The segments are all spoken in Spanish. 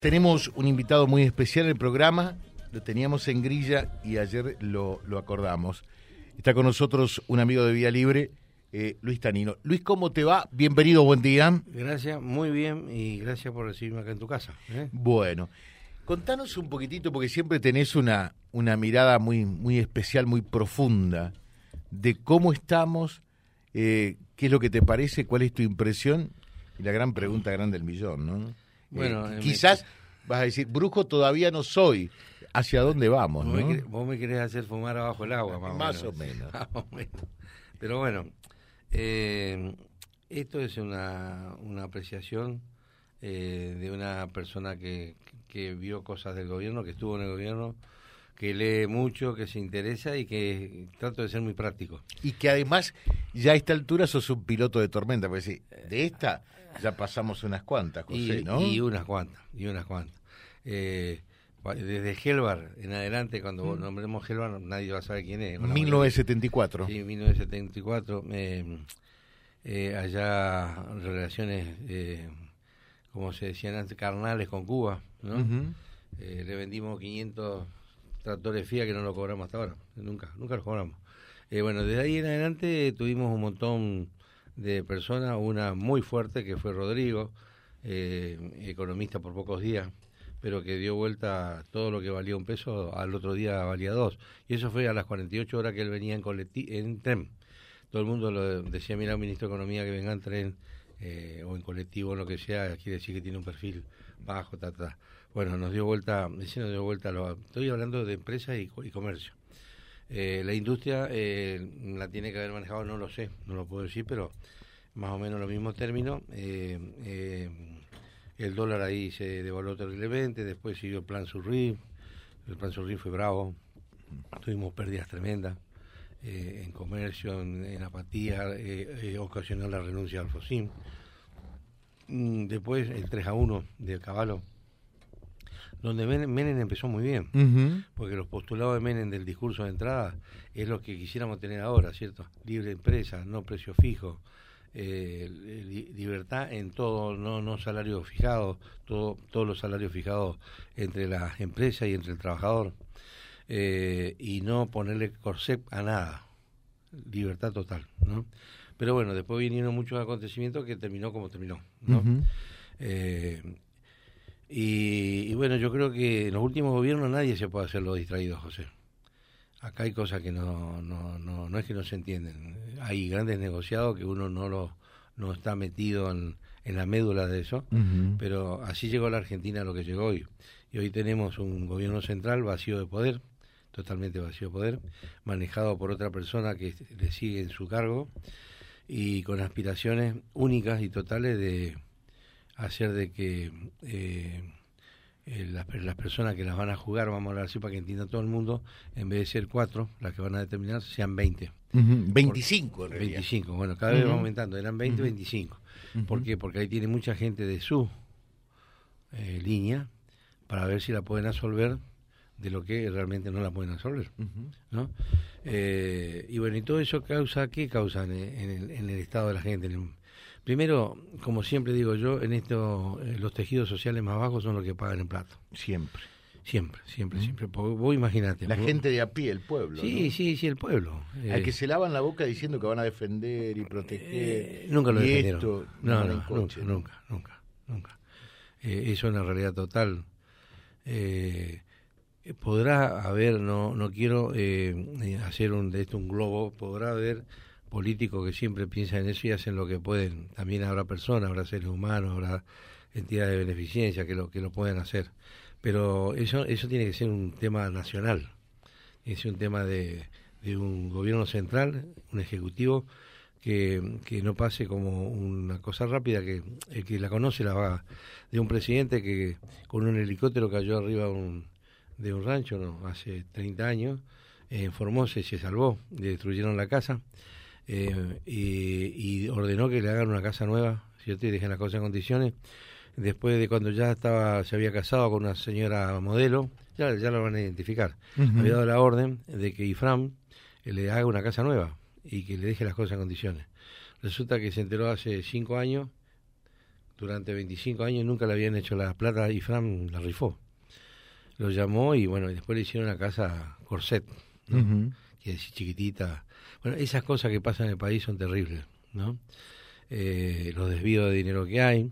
Tenemos un invitado muy especial en el programa, lo teníamos en grilla y ayer lo, lo acordamos. Está con nosotros un amigo de Vía Libre, eh, Luis Tanino. Luis, ¿cómo te va? Bienvenido, buen día. Gracias, muy bien y gracias por recibirme acá en tu casa. ¿eh? Bueno, contanos un poquitito, porque siempre tenés una, una mirada muy, muy especial, muy profunda, de cómo estamos, eh, qué es lo que te parece, cuál es tu impresión y la gran pregunta grande del millón, ¿no? Bueno, Eh, quizás vas a decir, brujo todavía no soy. ¿Hacia dónde vamos? Vos, me, ¿no? querés- vos me querés hacer fumar abajo el agua, más, Más o o menos. menos. Más o menos. Pero bueno, eh, esto es una, una apreciación eh, de una persona que, que vio cosas del gobierno, que estuvo en el gobierno, que lee mucho, que se interesa y que trato de ser muy práctico. Y que además, ya a esta altura sos un piloto de tormenta, porque sí, de esta ya pasamos unas cuantas, José, y, ¿no? y unas cuantas, y unas cuantas. Eh, desde Helvar en adelante, cuando Mm. nombremos Helvar, nadie va a saber quién es. Con la 1974. Sí, 1974. eh, eh, allá relaciones, eh, como se decían antes, carnales con Cuba, ¿no? Eh, le vendimos 500 tractores FIA que no lo cobramos hasta ahora. Nunca, nunca los cobramos. Eh, bueno, desde ahí en adelante tuvimos un montón de personas, una muy fuerte que fue Rodrigo, eh, economista por pocos días, pero que dio vuelta todo lo que valía un peso, al otro día valía dos. Y eso fue a las 48 horas que él venía en, en tren. Todo el mundo lo decía, mira, un ministro de Economía que venga en tren eh, o en colectivo lo que sea, quiere decir que tiene un perfil bajo, ta, ta. Bueno, nos dio vuelta, sí dio vuelta, lo, estoy hablando de empresas y, y comercio. Eh, la industria eh, la tiene que haber manejado, no lo sé, no lo puedo decir, pero más o menos los mismos términos. Eh, eh, el dólar ahí se devaluó terriblemente, después siguió el plan Surri, el plan Surri fue bravo, tuvimos pérdidas tremendas eh, en comercio, en, en apatía, ocasionó la renuncia al FOSIM. Mm, Después el 3 a 1 del Caballo, donde Menem, empezó muy bien porque los postulados de Menem del discurso de entrada es lo que quisiéramos tener ahora, ¿cierto? Libre empresa, no precio fijo, eh, li- libertad en todo, no, no salario fijado, todo, todos los salarios fijados entre las empresas y entre el trabajador, eh, y no ponerle corsé a nada, libertad total, ¿no? Pero bueno, después vinieron muchos acontecimientos que terminó como terminó, ¿no? Eh, y, y bueno, yo creo que en los últimos gobiernos nadie se puede hacer lo distraído, José. Acá hay cosas que no, no, no, no es que no se entienden. Hay grandes negociados que uno no lo no está metido en, en la médula de eso, pero así llegó la Argentina a lo que llegó hoy. Y hoy tenemos un gobierno central vacío de poder, totalmente vacío de poder, manejado por otra persona que le sigue en su cargo y con aspiraciones únicas y totales de hacer de que eh, eh, las, las personas que las van a jugar, vamos a hablar así para que entienda todo el mundo, en vez de ser cuatro, las que van a determinar, sean 20. Ujú. 25 en realidad. 25, bueno, cada vez va aumentando, eran 20, 25. ¿Por qué? Porque ahí tiene mucha gente de su eh, línea para ver si la pueden absolver de lo que realmente no la pueden absolver. ¿no? Eh, y bueno, y todo eso causa, ¿qué causa en el, en el- en el estado de la gente? En el- primero, como siempre digo yo, en esto eh, los tejidos sociales más bajos son los que pagan en plato. Siempre. Siempre, siempre, siempre. Vos imagínate. La vos- gente de a pie, el pueblo. Sí, ¿no? sí, sí, el pueblo. Al Eh, que se lavan la boca diciendo que van a defender y proteger. Eh, nunca lo y defendieron. esto, no, no, nunca, nunca, nunca, nunca. Eso es una realidad total. Podrá haber, no, no quiero hacer un, de esto un globo, podrá haber políticos que siempre piensan en eso y hacen lo que pueden. También habrá personas, habrá seres humanos, habrá entidades de beneficencia que lo, que lo pueden hacer. Pero eso, eso tiene que ser un tema nacional, tiene que ser un tema de, de un gobierno central, un ejecutivo que, que no pase como una cosa rápida, que el que la conoce la va, de un presidente que con un helicóptero cayó arriba de un, de un rancho ¿no? hace 30 años, eh, en Formosa y se salvó, le destruyeron la casa eh, y, y ordenó que le hagan una casa nueva, ¿cierto? Y dejen las cosas en condiciones. Después de cuando ya estaba, se había casado con una señora modelo, ya, ya lo van a identificar. Había dado la orden de que Ifram eh, le haga una casa nueva y que le deje las cosas en condiciones. Resulta que se enteró hace cinco años durante 25 años nunca le habían hecho la plata y Fran la rifó. Lo llamó y bueno, después le hicieron una casa corset, ¿no? que es chiquitita. Bueno, esas cosas que pasan en el país son terribles, ¿no? Eh, los desvíos de dinero que hay,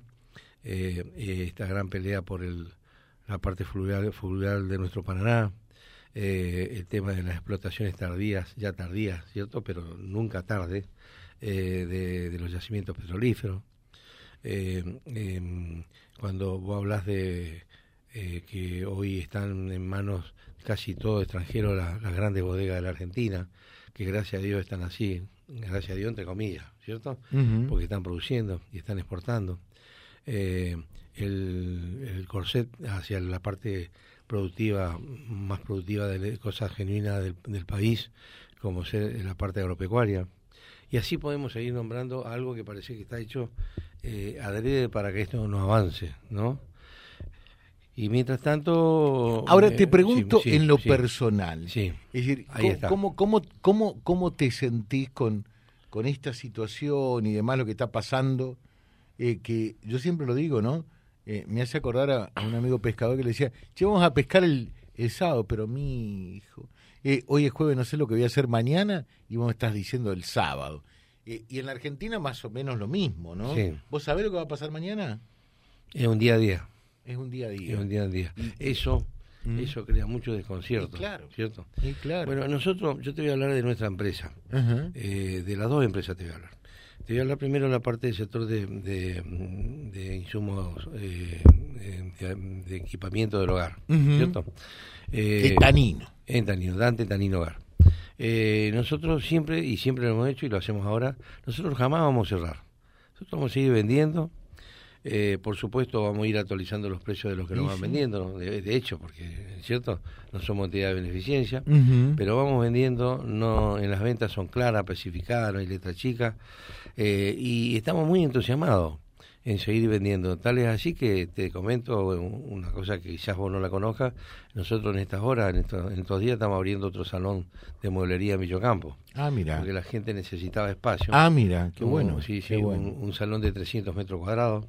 eh, eh, esta gran pelea por el, la parte fluvial, fluvial de nuestro Paraná, el tema de las explotaciones tardías, ya tardías, ¿cierto? Pero nunca tarde, de, de, los yacimientos petrolíferos. Em, cuando vos hablas de que hoy están en manos casi todo extranjero las grandes bodegas de la Argentina, que gracias a Dios están así, gracias a Dios entre comillas, ¿cierto? Porque están produciendo y están exportando. Eh, el, corset hacia la parte productiva, más productiva de cosas genuinas del, país, como ser la parte agropecuaria. Y así podemos seguir nombrando algo que parece que está hecho eh, adrede para que esto no avance, ¿no? Y mientras tanto... Ahora te eh, pregunto en lo personal. Sí. Es decir, ¿cómo, cómo, cómo, cómo, te sentís con, con esta situación y demás, lo que está pasando? Eh, que yo siempre lo digo, ¿no? Eh, me hace acordar a, un amigo pescador que le decía, che, vamos a pescar el, el sábado, pero mi hijo, hoy es jueves, no sé lo que voy a hacer mañana, y vos me estás diciendo el sábado. y en la Argentina más o menos lo mismo, ¿no? ¿Vos sabés lo que va a pasar mañana? Es un día a día. Es un día a día. Es un día a día. Eso, mm. eso crea mucho desconcierto. claro. ¿Cierto? claro. Bueno, nosotros, yo te voy a hablar de nuestra empresa. Eh, de las dos empresas te voy a hablar. Te voy a hablar primero de la parte del sector de, de, insumos eh, de, equipamiento del hogar, ¿cierto? Eh, tanino. En Tanino, Dante Tanino Hogar. Eh, nosotros siempre, y siempre lo hemos hecho y lo hacemos ahora, nosotros jamás vamos a cerrar. Nosotros vamos a seguir vendiendo, eh, por supuesto, vamos a ir actualizando los precios de los que nos van vendiendo, de, hecho, porque, ¿cierto? No somos entidad de beneficencia, pero vamos vendiendo, no en las ventas son claras, especificadas, no hay letra chica, eh, y estamos muy entusiasmados en seguir vendiendo. Tal es así que te comento una cosa que quizás vos no la conozcas. Nosotros en estas horas, en estos, días, estamos abriendo otro salón de mueblería en Villocampo. Ah, mira. Porque la gente necesitaba espacio. Ah, mira, qué bueno. Sí, sí, Un, salón de 300 metros cuadrados,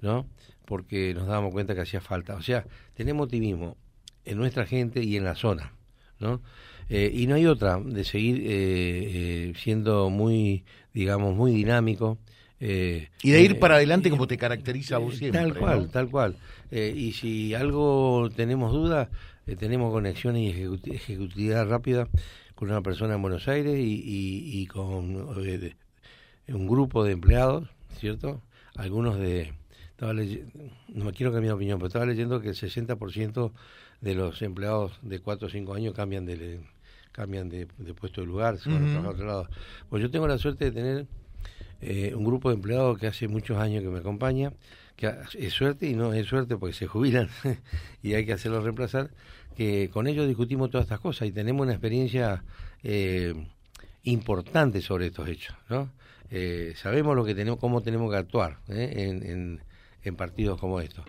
¿no? Porque nos dábamos cuenta que hacía falta. O sea, tenemos optimismo en nuestra gente y en la zona, ¿no? Eh, y no hay otra de seguir eh, eh, siendo muy, digamos, muy dinámico eh, y de ir para adelante como te caracteriza a vos siempre. Tal cual, tal cual. Eh, y si algo tenemos duda, eh, tenemos conexión y ejecutividad rápida con una persona en Buenos Aires y, con un grupo de empleados, ¿cierto? Algunos de... Estaba no me quiero cambiar de opinión, pero estaba leyendo que el 60% de los empleados de 4 o 5 años cambian de cambian de, puesto de lugar, se van a trabajar a otro lado. Pues yo tengo la suerte de tener eh, un grupo de empleados que hace muchos años que me acompaña, que es suerte y no es suerte porque se jubilan y hay que hacerlos reemplazar, que con ellos discutimos todas estas cosas y tenemos una experiencia eh, importante sobre estos hechos, ¿no? Eh, sabemos lo que tenemos, cómo tenemos que actuar en, en, partidos como estos.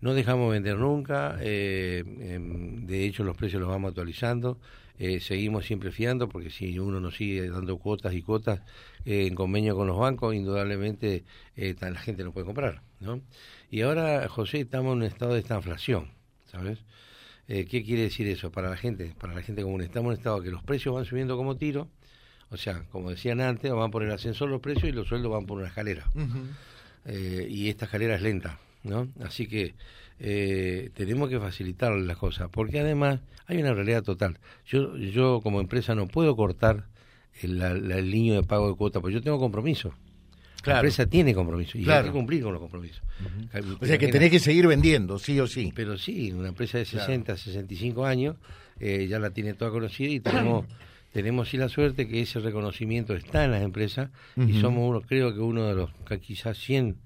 no dejamos vender nunca, em, de hecho los precios los vamos actualizando. Eh, seguimos siempre fiando, porque si uno nos sigue dando cuotas y cuotas eh, en convenio con los bancos, indudablemente eh, la gente no puede comprar. ¿no? Y ahora, José, estamos en un estado de esta inflación, ¿sabes? ¿Qué quiere decir eso para la gente? Para la gente común. Estamos en un estado que los precios van subiendo como tiro, o sea, como decían antes, van por el ascensor los precios y los sueldos van por una escalera. y esta escalera es lenta, ¿no? Así que eh, tenemos que facilitar las cosas, porque además hay una realidad total. Yo, yo como empresa no puedo cortar el, la, línea de pago de cuota, porque yo tengo compromiso. La empresa tiene compromiso y hay que cumplir con los compromisos. O sea que tenés que seguir vendiendo, sí o sí. Pero sí, una empresa de 60, 65 años eh, ya la tiene toda conocida y tenemos tenemos sí la suerte que ese reconocimiento está en las empresas y somos uno, creo que uno de los quizás 100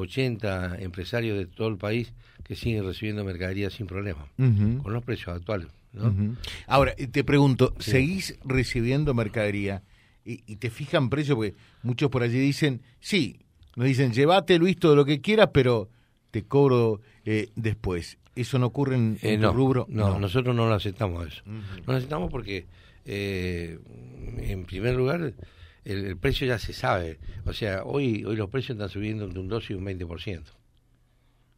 80 empresarios de todo el país que siguen recibiendo mercadería sin problema, con los precios actuales. ¿no? Ahora, te pregunto, ¿seguís recibiendo mercadería y, te fijan precios? Porque muchos por allí dicen, sí, nos dicen, llévate Luis todo lo que quieras, pero te cobro eh, después. ¿Eso no ocurre en, eh, tu rubro? No, nosotros no lo aceptamos eso. No lo aceptamos porque, eh, en primer lugar, el, precio ya se sabe. O sea, hoy hoy los precios están subiendo entre un 2 y un 20%.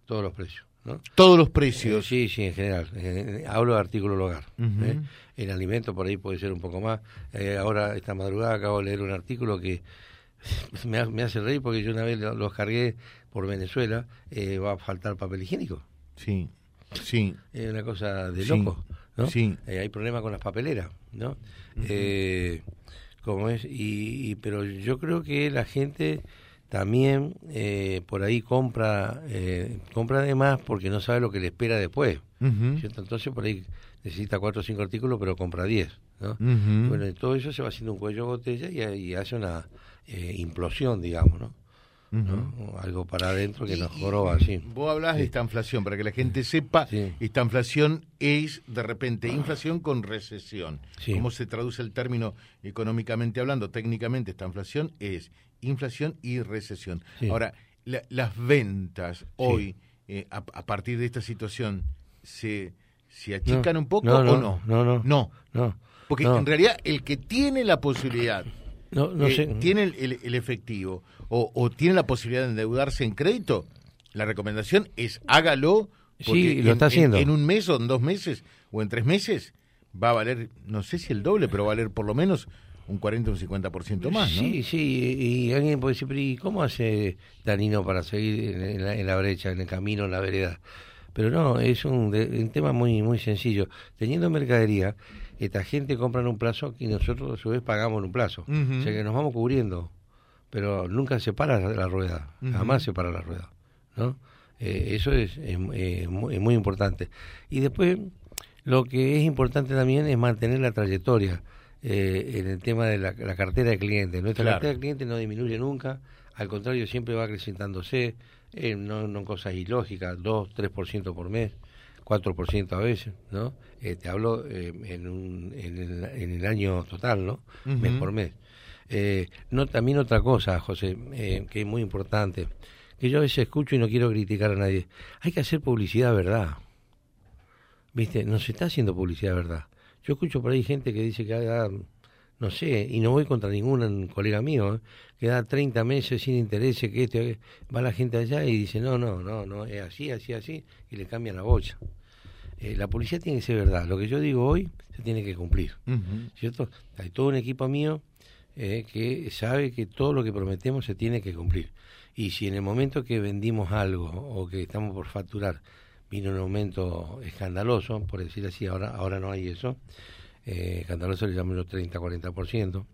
Todos los precios. ¿no? Todos los precios. Eh, sí, sí, en general. hablo de artículo hogar. ¿eh? En alimento por ahí puede ser un poco más. Eh, ahora, esta madrugada, acabo de leer un artículo que me, me hace reír porque yo una vez los cargué por Venezuela. va a faltar papel higiénico. Sí, sí. Es una cosa de loco. ¿no? Sí. hay problemas con las papeleras, ¿no? Como es, y, pero yo creo que la gente también eh, por ahí compra eh, compra de más porque no sabe lo que le espera después. Entonces por ahí necesita cuatro o cinco artículos, pero compra diez. ¿no? Bueno, todo eso se va haciendo un cuello de botella y, hace una eh, implosión, digamos, ¿no? Algo para adentro que nos joroba así. Vos hablas de esta inflación, para que la gente sepa, esta inflación es de repente inflación con recesión. ¿Cómo se traduce el término económicamente hablando? Técnicamente esta inflación es inflación y recesión. Ahora, las ventas hoy, eh, a, partir de esta situación, ¿se, se achican un poco o no? No, no, no. no. Porque en realidad el que tiene la posibilidad, no, no eh, tiene el, efectivo o, tiene la posibilidad de endeudarse en crédito, la recomendación es hágalo. Porque lo está haciendo. En, un mes o en dos meses o en tres meses va a valer, no sé si el doble, pero va a valer por lo menos un 40 o un 50% más, ¿no? Sí, sí, y alguien puede decir, ¿y cómo hace Danino para seguir en la, brecha, en el camino, en la vereda? Pero no, es un, un, tema muy muy sencillo. Teniendo mercadería, esta gente compra en un plazo y nosotros a su vez pagamos en un plazo. O sea que nos vamos cubriendo, pero nunca se para la, rueda, jamás se para la rueda, ¿no? Eh, eso es, es, muy, muy importante. Y después, lo que es importante también es mantener la trayectoria eh, en el tema de la, cartera de clientes. Nuestra cartera de clientes no disminuye nunca, al contrario, siempre va acrecentándose, eh, no, no cosas ilógicas, 2, 3% por mes, 4% a veces, ¿no? Eh, te hablo eh, en, un, en, el, en, el, año total, ¿no? Mes por mes. no, también otra cosa, José, que es muy importante, que yo a veces escucho y no quiero criticar a nadie. Hay que hacer publicidad verdad. ¿Viste? No se está haciendo publicidad verdad. Yo escucho por ahí gente que dice que da, no sé, y no voy contra ningún colega mío, ¿eh? que da 30 meses sin interés, que este, va la gente allá y dice, no, no, no, no, es así, así, así, y le cambian la bocha. Eh, la policía tiene que ser verdad. Lo que yo digo hoy se tiene que cumplir. ¿Cierto? Hay todo un equipo mío eh, que sabe que todo lo que prometemos se tiene que cumplir. Y si en el momento que vendimos algo o que estamos por facturar vino un aumento escandaloso, por decir así, ahora, ahora no hay eso. Eh, escandaloso le llaman los 30-40%,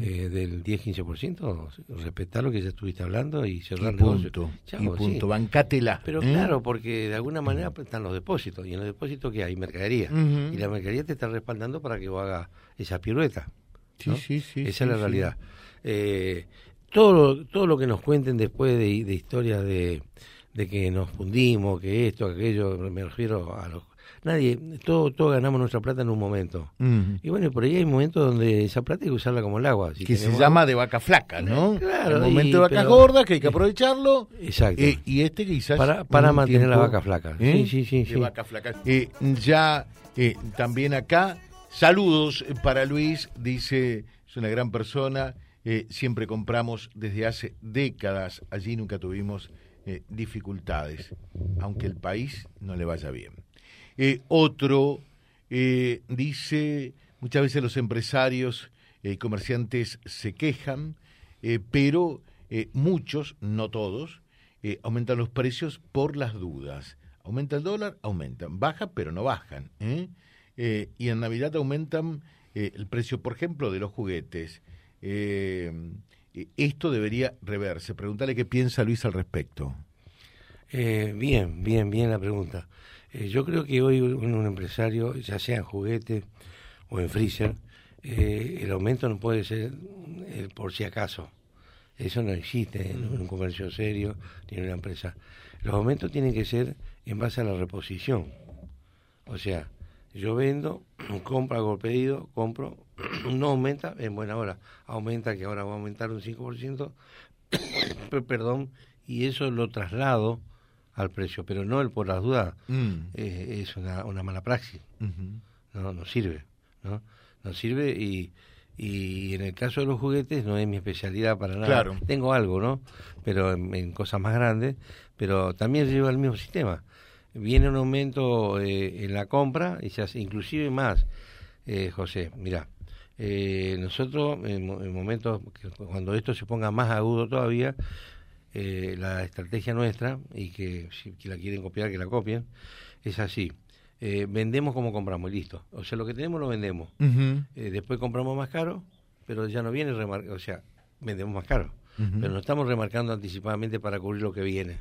eh, del 10-15%, respetar lo que ya estuviste hablando y cerrar y punto, y punto, bancátela. Pero ¿eh? claro, porque de alguna manera están los depósitos, y en los depósitos que hay mercadería, y la mercadería te está respaldando para que vos hagas esa pirueta. Sí, sí, sí. Esa es la realidad. Eh, todo, todo lo que nos cuenten después de, de historias de de que nos fundimos, que esto, aquello, me refiero a los... Nadie, todo, todo ganamos nuestra plata en un momento. Y bueno, por ahí hay momentos donde esa plata hay que usarla como el agua. que se llama de vaca flaca, ¿no? Claro. El momento de vacas gordas que hay que aprovecharlo. Exacto. Eh, y este quizás... Para, para mantener la vaca flaca. ¿eh? Sí, sí, sí. De vaca flaca. Eh, ya también acá, saludos para Luis, dice, es una gran persona, siempre compramos desde hace décadas, allí nunca tuvimos eh, dificultades, aunque el país no le vaya bien. Eh, otro eh, dice, muchas veces los empresarios y comerciantes se quejan, pero muchos, no todos, aumentan los precios por las dudas. Aumenta el dólar, aumentan. Baja, pero no bajan. y en Navidad aumentan el precio, por ejemplo, de los juguetes. Eh, esto debería reverse. Pregúntale qué piensa Luis al respecto. Eh, bien, bien, bien la pregunta. Eh, yo creo que hoy un, empresario, ya sea en juguete o en freezer, el aumento no puede ser por si acaso. Eso no existe en un comercio serio ni en una empresa. Los aumentos tienen que ser en base a la reposición. O sea, yo vendo, compro, hago pedido, compro, no aumenta en buena hora, aumenta que ahora va a aumentar un 5%, perdón, y eso lo traslado al precio, pero no el por las dudas, mm. es una, una, mala praxis, no, no sirve, ¿no? No sirve y, Y en el caso de los juguetes no es mi especialidad para nada. Claro. Tengo algo, ¿no? Pero en, cosas más grandes, pero también lleva el mismo sistema. Viene un aumento eh, en la compra y se hace inclusive más, eh, José. Mira, eh, nosotros en, momentos cuando esto se ponga más agudo todavía, eh, la estrategia nuestra y que si la quieren copiar que la copien es así eh, vendemos como compramos y listo. O sea, lo que tenemos lo vendemos. Eh, después compramos más caro, pero ya no viene o sea, vendemos más caro. Pero no estamos remarcando anticipadamente para cubrir lo que viene,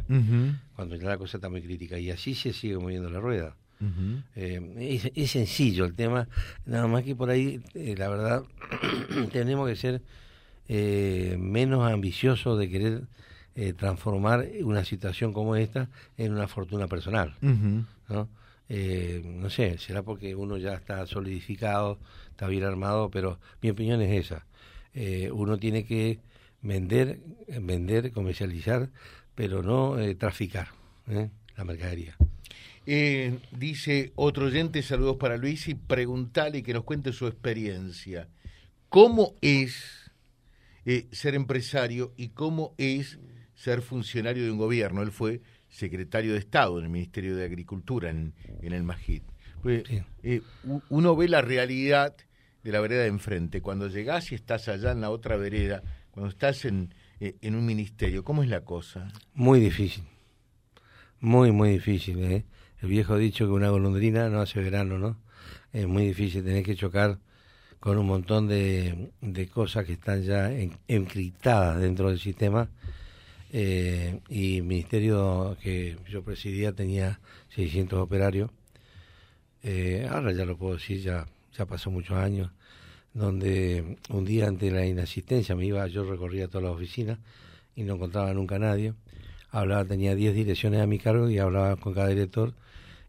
cuando ya la cosa está muy crítica. Y así se sigue moviendo la rueda. Eh, es, sencillo el tema, nada más que por ahí, la verdad, tenemos que ser menos ambiciosos de querer transformar una situación como esta en una fortuna personal. ¿no? Eh, no sé, será porque uno ya está solidificado, está bien armado, pero mi opinión es esa. Eh, uno tiene que vender, vender, comercializar, pero no eh, traficar la mercadería. dice otro oyente, saludos para Luis, y preguntale que nos cuente su experiencia. ¿Cómo es ser empresario y cómo es ser funcionario de un gobierno? Él fue secretario de Estado en el Ministerio de Agricultura en, el Majid. Pues, eh, uno ve la realidad de la vereda de enfrente. Cuando llegás y estás allá en la otra vereda, cuando estás en, eh, en un ministerio, ¿cómo es la cosa? Muy difícil. Muy, muy difícil. ¿eh? El viejo ha dicho que una golondrina no hace verano, ¿no? Es muy difícil tener que chocar con un montón de, de cosas que están ya encriptadas dentro del sistema eh, y el ministerio que yo presidía tenía 600 operarios. Eh, ahora ya lo puedo decir, ya, ya pasó muchos años, donde un día ante la inasistencia me iba, yo recorría toda la oficina y no encontraba nunca a nadie. Hablaba, tenía 10 direcciones a mi cargo y hablaba con cada director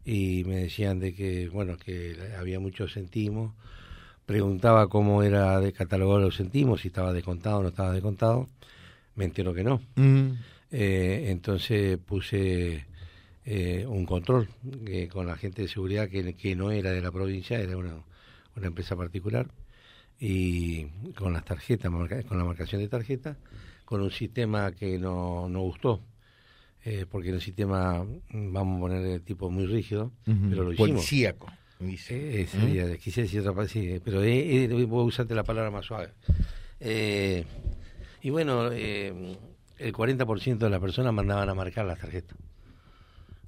y me decían de que, bueno, que había muchos centimos. Preguntaba cómo era de catalogar los centimos, si estaba descontado o no estaba descontado me entero que no. Mm. Eh, entonces puse eh, un control con la gente de seguridad que, que, no era de la provincia, era una, una empresa particular, y con las tarjetas, con la marcación de tarjeta, con un sistema que no, no gustó. Eh, porque en el sistema, vamos a poner el tipo muy rígido, pero lo hicimos. Policíaco. Eh, quise decir otra palabra, sí, pero voy a usarte la palabra más suave. Eh, y bueno, eh, el 40% de las personas mandaban a marcar las tarjetas.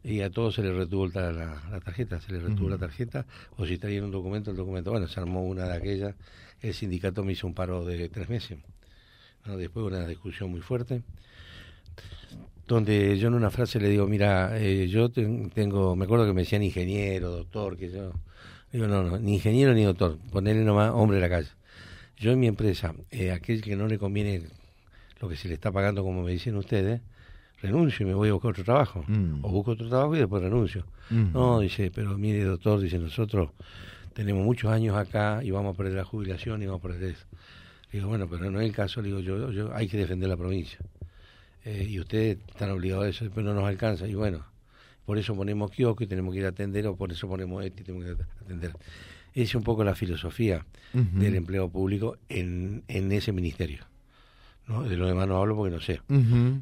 Y a todos se les retuvo la, la, tarjeta, se les retuvo la tarjeta, o si traían un documento, el documento, bueno, se armó una de aquellas, el sindicato me hizo un paro de tres meses. Después una discusión muy fuerte, donde yo en una frase le digo, mira, eh, yo tengo, me acuerdo que me decían ingeniero, doctor, que yo, digo, no, no, ni ingeniero ni doctor, ponerle nomás hombre a la calle. Yo en mi empresa, eh, aquel que no le conviene lo que se le está pagando, como me dicen ustedes, renuncio y me voy a buscar otro trabajo. Mm. O busco otro trabajo y después renuncio. Mm. No, dice, pero mire, doctor, dice, nosotros tenemos muchos años acá y vamos a perder la jubilación y vamos a perder eso. Digo, bueno, pero no es el caso, digo, yo, yo hay que defender la provincia. Eh, y ustedes están obligados a eso, después no nos alcanza. Y bueno, por eso ponemos kiosco y tenemos que ir a atender, o por eso ponemos esto y tenemos que atender. Esa es un poco la filosofía del empleo público en, en ese ministerio. ¿No? De lo demás no hablo porque no sé.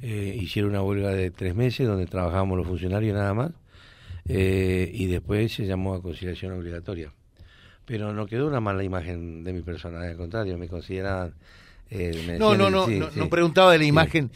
Eh, hicieron una huelga de tres meses donde trabajábamos los funcionarios nada más eh, y después se llamó a conciliación obligatoria. Pero no quedó una mala imagen de mi persona, al contrario, me consideraban... Eh, no, no, no, no, preguntaba de la imagen,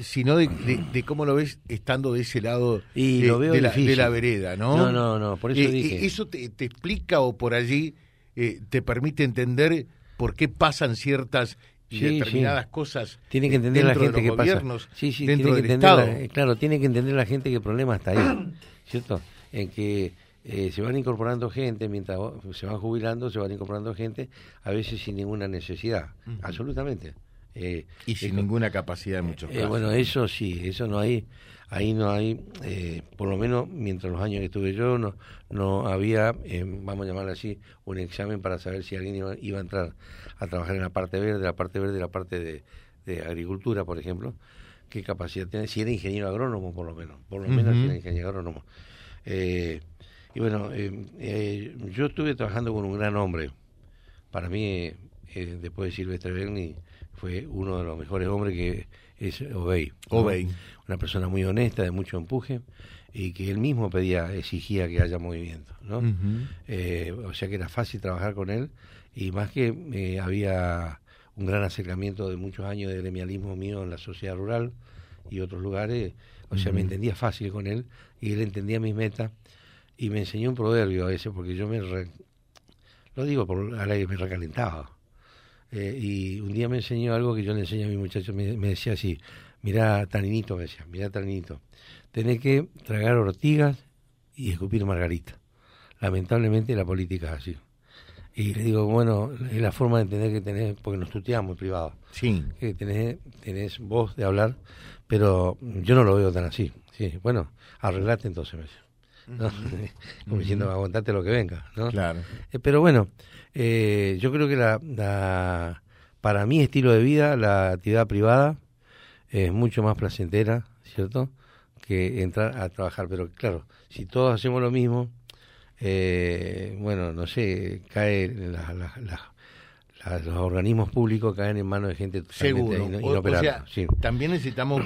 sino de, cómo lo ves estando de ese lado y lo veo de, la, de, la, vereda, ¿no? No, no, no, por eso dije. ¿Eso te, te, explica o por allí te permite entender por qué pasan ciertas y determinadas cosas tiene que entender la gente que pasa. sí, sí, tiene que entender claro tiene que entender la gente que el problema está ahí cierto en que eh, se van incorporando gente mientras se van jubilando se van incorporando gente a veces sin ninguna necesidad. Absolutamente eh, y sin ninguna capacidad en muchos eh, casos bueno eso sí eso no hay ahí no hay, eh, por lo menos mientras los años que estuve yo, no, no había, eh, vamos a llamarlo así, un examen para saber si alguien iba, a entrar a trabajar en la parte verde, la parte verde, la parte de, agricultura, por ejemplo, qué capacidad tiene, si era ingeniero agrónomo, por lo menos, por lo menos si era ingeniero agrónomo. Eh, y bueno, yo estuve trabajando con un gran hombre, para mí eh, después de Silvestre Berni, fue uno de los mejores hombres que es Obey. Obey. Una persona muy honesta, de mucho empuje, y que él mismo pedía, exigía que haya movimiento, ¿no? Eh, o sea que era fácil trabajar con él, y más que eh, había un gran acercamiento de muchos años de gremialismo mío en la sociedad rural y otros lugares, o sea, me entendía fácil con él, y él entendía mis metas, y me enseñó un proverbio a ese, porque yo me... lo digo por a la que me recalentaba. Eh, y un día me enseñó algo que yo le enseño a mi muchacho, me, decía así, mira Taninito, me decía, mira Taninito, tenés que tragar ortigas y escupir margarita. Lamentablemente la política es así. Y le digo, bueno, es la forma de entender que tenés, porque nos tuteamos en privado. Sí. Que tenés, tenés voz de hablar, pero yo no lo veo tan así. Sí, bueno, arreglate entonces, me decía. ¿No? Como diciendo, aguantate lo que venga, ¿no? Claro. Eh, pero bueno, eh, yo creo que la, para mi estilo de vida, la actividad privada es mucho más placentera, ¿cierto? Que entrar a trabajar. Pero claro, si todos hacemos lo mismo, eh, bueno, no sé, cae los organismos públicos caen en manos de gente totalmente Seguro. También necesitamos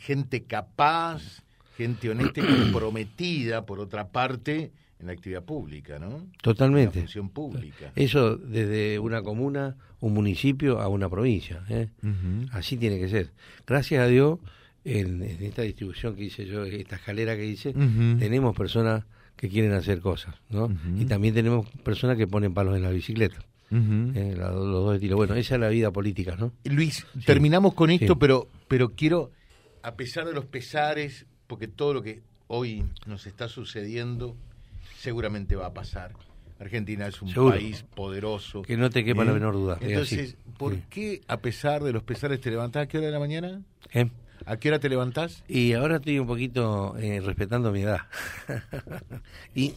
gente capaz, gente honesta y comprometida, por otra parte, en la actividad pública, ¿no? Totalmente. En la función pública. Eso desde una comuna, un municipio a una provincia. ¿eh? Así tiene que ser. Gracias a Dios, en, esta distribución que hice yo, esta escalera que hice, tenemos personas que quieren hacer cosas, ¿no? Y también tenemos personas que ponen palos en la bicicleta. ¿eh? los dos estilos. Bueno, esa es la vida política, ¿no? Luis, terminamos con esto, pero, pero quiero, a pesar de los pesares, porque todo lo que hoy nos está sucediendo seguramente va a pasar. Argentina es un país poderoso. Que no te quepa la menor duda. Entonces, ¿por qué a pesar de los pesares te levantás? ¿A qué hora de la mañana? ¿A qué hora te levantás? Y ahora estoy un poquito eh, respetando mi edad. y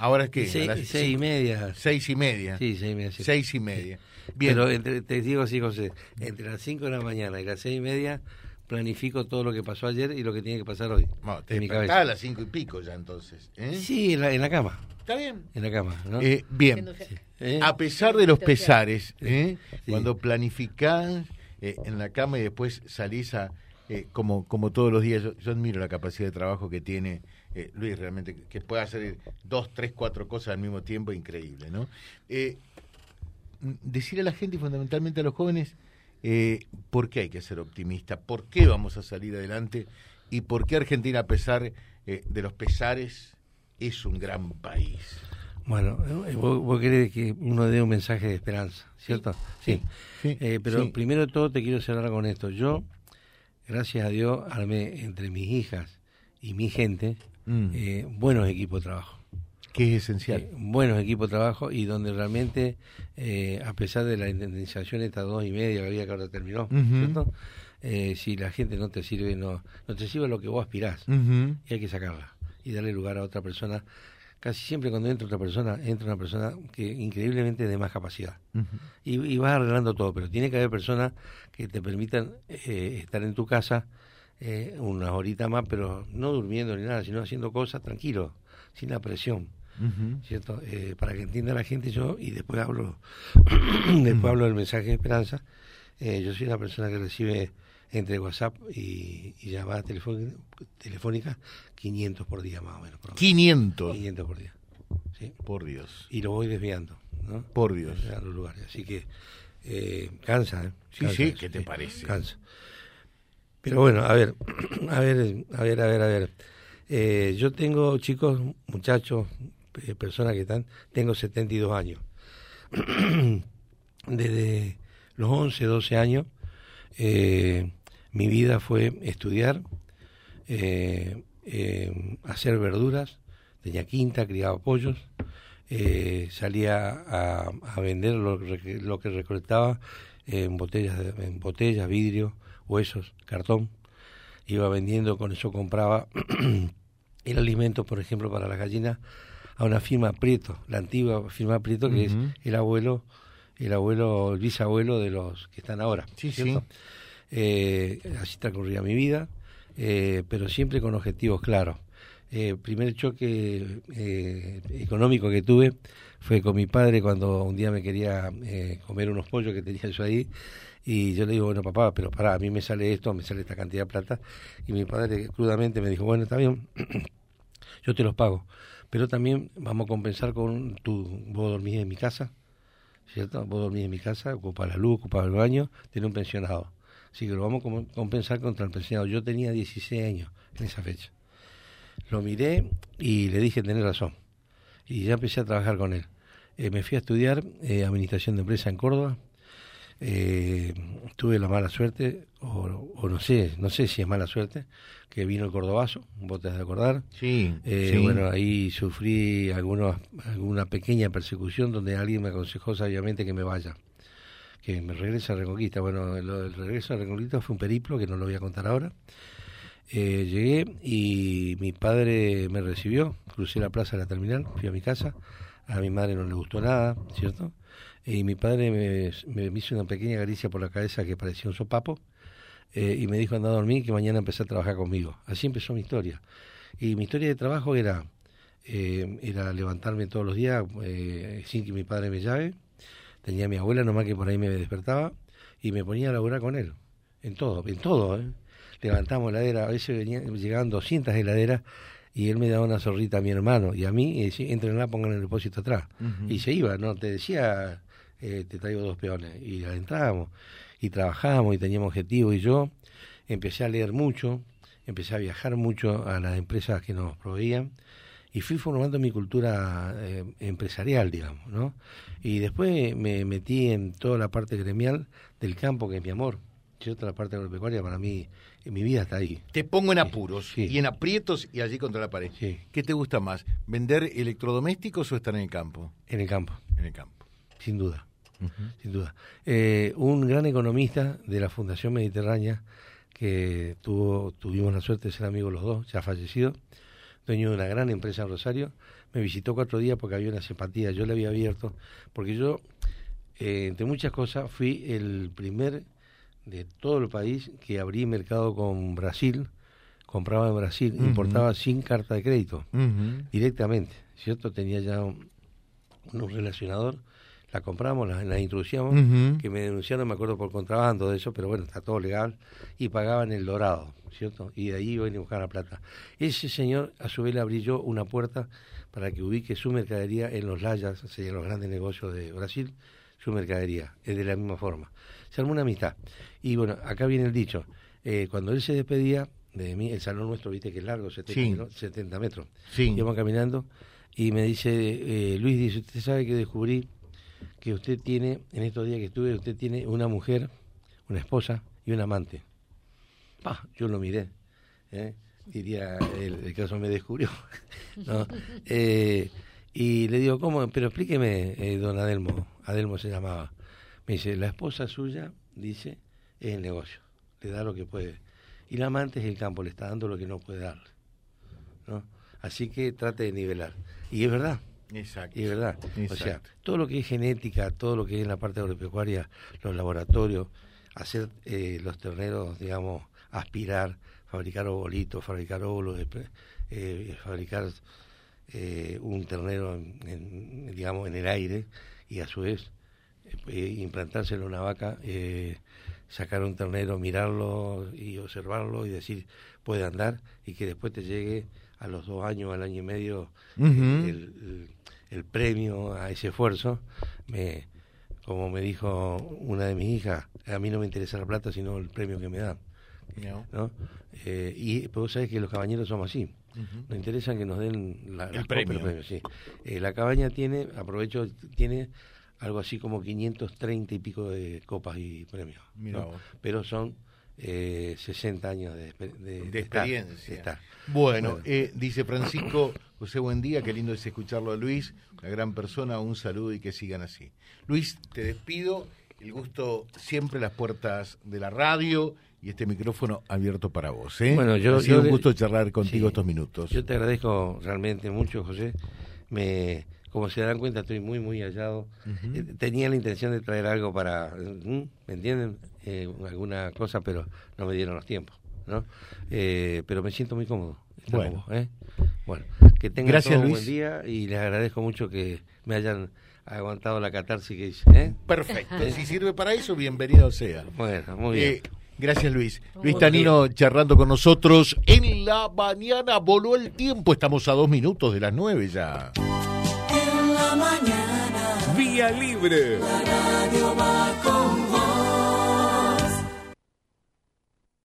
¿Ahora es qué? Seis, y media. Seis y media. Sí, seis y media. Seis y media. Bien. Pero te digo así, José, entre las cinco de la mañana y las seis y media planifico todo lo que pasó ayer y lo que tiene que pasar hoy. te en mi cabeza. a las cinco y pico ya entonces. ¿eh? Sí, en la, en la, cama. Está bien. En la cama, ¿no? Eh, bien. ¿Eh? A pesar de los pesares, ¿eh? cuando planificás en la cama y después salís a, como, como todos los días, yo, admiro la capacidad de trabajo que tiene Luis, realmente, que puede hacer dos, tres, cuatro cosas al mismo tiempo, increíble, ¿no? decir a la gente y fundamentalmente a los jóvenes, eh, ¿por qué hay que ser optimista? ¿Por qué vamos a salir adelante? ¿Y por qué Argentina, a pesar eh, de los pesares, es un gran país? Bueno, eh, vos, querés que uno dé un mensaje de esperanza, ¿cierto? Sí. pero primero de todo te quiero cerrar con esto. Yo, gracias a Dios, armé entre mis hijas y mi gente mm. buenos equipos de trabajo que es esencial. Eh, buenos equipos de trabajo y donde realmente, eh, a pesar de la indemnización, esta dos y media que había que ahora terminó, ¿cierto? Eh, si la gente no te sirve, no, no te sirve lo que vos aspirás, y hay que sacarla y darle lugar a otra persona. Casi siempre cuando entra otra persona, entra una persona que increíblemente de más capacidad. y, y, vas arreglando todo, pero tiene que haber personas que te permitan estar en tu casa unas horitas más, pero no durmiendo ni nada, sino haciendo cosas tranquilo, sin la presión. ¿Cierto? Eh, para que entienda la gente yo, y después hablo, después hablo del mensaje de esperanza, eh, yo soy una persona que recibe entre WhatsApp y, y llamadas telefónicas 500 por día más o menos. 500. 500 por día. ¿sí? Por Dios. Y lo voy desviando, ¿no? Por Dios. A los lugares. Así que eh, cansa, ¿eh? Sí, sí, ¿qué te parece? Cansa. Pero bueno, a ver, a ver, a ver, a ver, a ver. Eh, yo tengo chicos, muchachos, eh, personas que están, tengo 72 años. Desde los 11, 12 años, eh, mi vida fue estudiar, eh, hacer verduras, tenía quinta, criaba pollos, salía a, vender lo, lo, que recolectaba en botellas, en botellas, vidrio, huesos, cartón. Iba vendiendo, con eso compraba el alimento, por ejemplo, para las gallinas a una firma Prieto, la antigua firma Prieto, que es el abuelo, el abuelo, el bisabuelo de los que están ahora. Sí, sí. Eh, así transcurría mi vida, eh, pero siempre con objetivos claros. eh, primer choque eh, económico que tuve fue con mi padre cuando un día me quería eh, comer unos pollos que tenía yo ahí y yo le digo, bueno papá, pero para a mí me sale esto, me sale esta cantidad de plata y mi padre crudamente me dijo, bueno, está bien, yo te los pago, pero también vamos a compensar con tu, vos dormís en mi casa, ¿cierto? Vos dormís en mi casa, ocupas la luz, ocupas el baño, tenés un pensionado. Así que lo vamos a compensar contra el pensionado. Yo tenía 16 años en esa fecha. Lo miré y le dije tener razón. Y ya empecé a trabajar con él. Eh, me fui a estudiar eh, Administración de Empresa en Córdoba. Eh, tuve la mala suerte, o, no sé, no sé si es mala suerte, que vino el cordobazo, vos te has de acordar. Sí, Bueno, ahí sufrí algunos, alguna pequeña persecución donde alguien me aconsejó sabiamente que me vaya, que me regrese a Reconquista. Bueno, el regreso a Reconquista fue un periplo que no lo voy a contar ahora. Eh, llegué y mi padre me recibió, crucé la plaza de la terminal, fui a mi casa, a mi madre no le gustó nada, ¿cierto? Y mi padre me, hizo una pequeña caricia por la cabeza que parecía un sopapo eh, y me dijo anda a dormir que mañana empecé a trabajar conmigo. Así empezó mi historia. Y mi historia de trabajo era, eh, era levantarme todos los días sin que mi padre me llave. Tenía a mi abuela nomás que por ahí me despertaba y me ponía a laburar con él. En todo, en todo, ¿eh? levantamos heladera, a veces venían, llegaban 200 heladeras y él me daba una zorrita a mi hermano y a mí, y decía, entren la, pongan el depósito atrás. Y se iba, ¿no? Te decía, eh, te traigo dos peones. Y entrábamos y trabajábamos y teníamos objetivos. Y yo empecé a leer mucho, empecé a viajar mucho a las empresas que nos proveían y fui formando mi cultura eh, empresarial, digamos, ¿no? Y después me metí en toda la parte gremial del campo, que es mi amor. Yo, toda la parte agropecuaria para mí mi vida está ahí. Te pongo en apuros y en aprietos y allí contra la pared. ¿Qué te gusta más? ¿Vender electrodomésticos o estar en el campo? En el campo. En el campo. Sin duda. Sin duda. Eh, un gran economista de la Fundación Mediterránea, que tuvo, tuvimos la suerte de ser amigos los dos, ya fallecido, dueño de una gran empresa en Rosario, me visitó cuatro días porque había una simpatía, yo le había abierto, porque yo, eh, entre muchas cosas, fui el primer de todo el país que abrí mercado con Brasil, compraba en Brasil, importaba sin carta de crédito, directamente, ¿cierto? Tenía ya un, relacionador, la compramos, la, la introducíamos, que me denunciaron, me acuerdo, por contrabando de eso, pero bueno, está todo legal, y pagaban el dorado, ¿cierto? Y de ahí iban a buscar la plata. Ese señor, a su vez, le abrió una puerta para que ubique su mercadería en los layas, o en los grandes negocios de Brasil, su mercadería, es de la misma forma se armó una amistad. Y bueno, acá viene el dicho, eh, cuando él se despedía de mí, el salón nuestro, viste que es largo, 70, metros, sí. íbamos caminando y me dice, eh, Luis, dice, usted sabe que descubrí que usted tiene, en estos días que estuve, usted tiene una mujer, una esposa y un amante. Ah, yo lo miré, ¿eh? diría, el, caso me descubrió. ¿no? y le digo, ¿cómo? Pero explíqueme, don Adelmo, Adelmo se llamaba. Me dice, la esposa suya, dice, es el negocio, le da lo que puede. Y la amante es el campo, le está dando lo que no puede darle. ¿no? Así que trate de nivelar. Y es verdad. Exacto. Y verdad. O sea, todo lo que es genética, todo lo que es en la parte agropecuaria, los laboratorios, hacer eh, los terneros, digamos, aspirar, fabricar ovolitos, fabricar óvulos, eh, fabricar eh, un ternero, en, digamos, en el aire y a su vez eh, implantárselo en una vaca, eh, sacar un ternero, mirarlo y observarlo y decir puede andar y que después te llegue a los dos años, al año y medio el, el, premio a ese esfuerzo. Me, como me dijo una de mis hijas, a mí no me interesa la plata, sino el premio que me dan. No. Eh, y vos sabés que los cabañeros somos así. Nos interesa que nos den la, el premio. la cabaña tiene, aprovecho, tiene algo así como 530 y pico de copas y premios. Pero son eh, 60 años de, experiencia. Bueno, eh, dice Francisco José, buen día, qué lindo es escucharlo a Luis, una gran persona, un saludo y que sigan así. Luis, te despido, el gusto siempre las puertas de la radio y este micrófono abierto para vos. ¿eh? Bueno, yo, ha sido un gusto charlar contigo estos minutos. Yo te agradezco realmente mucho, José. Me como se dan cuenta, estoy muy, muy hallado. Eh, tenía la intención de traer algo para, ¿me entienden? Eh, alguna cosa, pero no me dieron los tiempos, ¿no? Eh, pero me siento muy cómodo. Bueno. Bueno, que tengan Gracias, todo un Luis. buen día y les agradezco mucho que me hayan aguantado la catarsis que hice. ¿eh? Perfecto. Si sirve para eso, bienvenido sea. Bueno, muy bien. Eh, gracias, Luis. Luis Tanino charlando con nosotros. En la mañana voló el tiempo. Estamos a dos minutos de las nueve ya. En la mañana Vía Libre. la radio va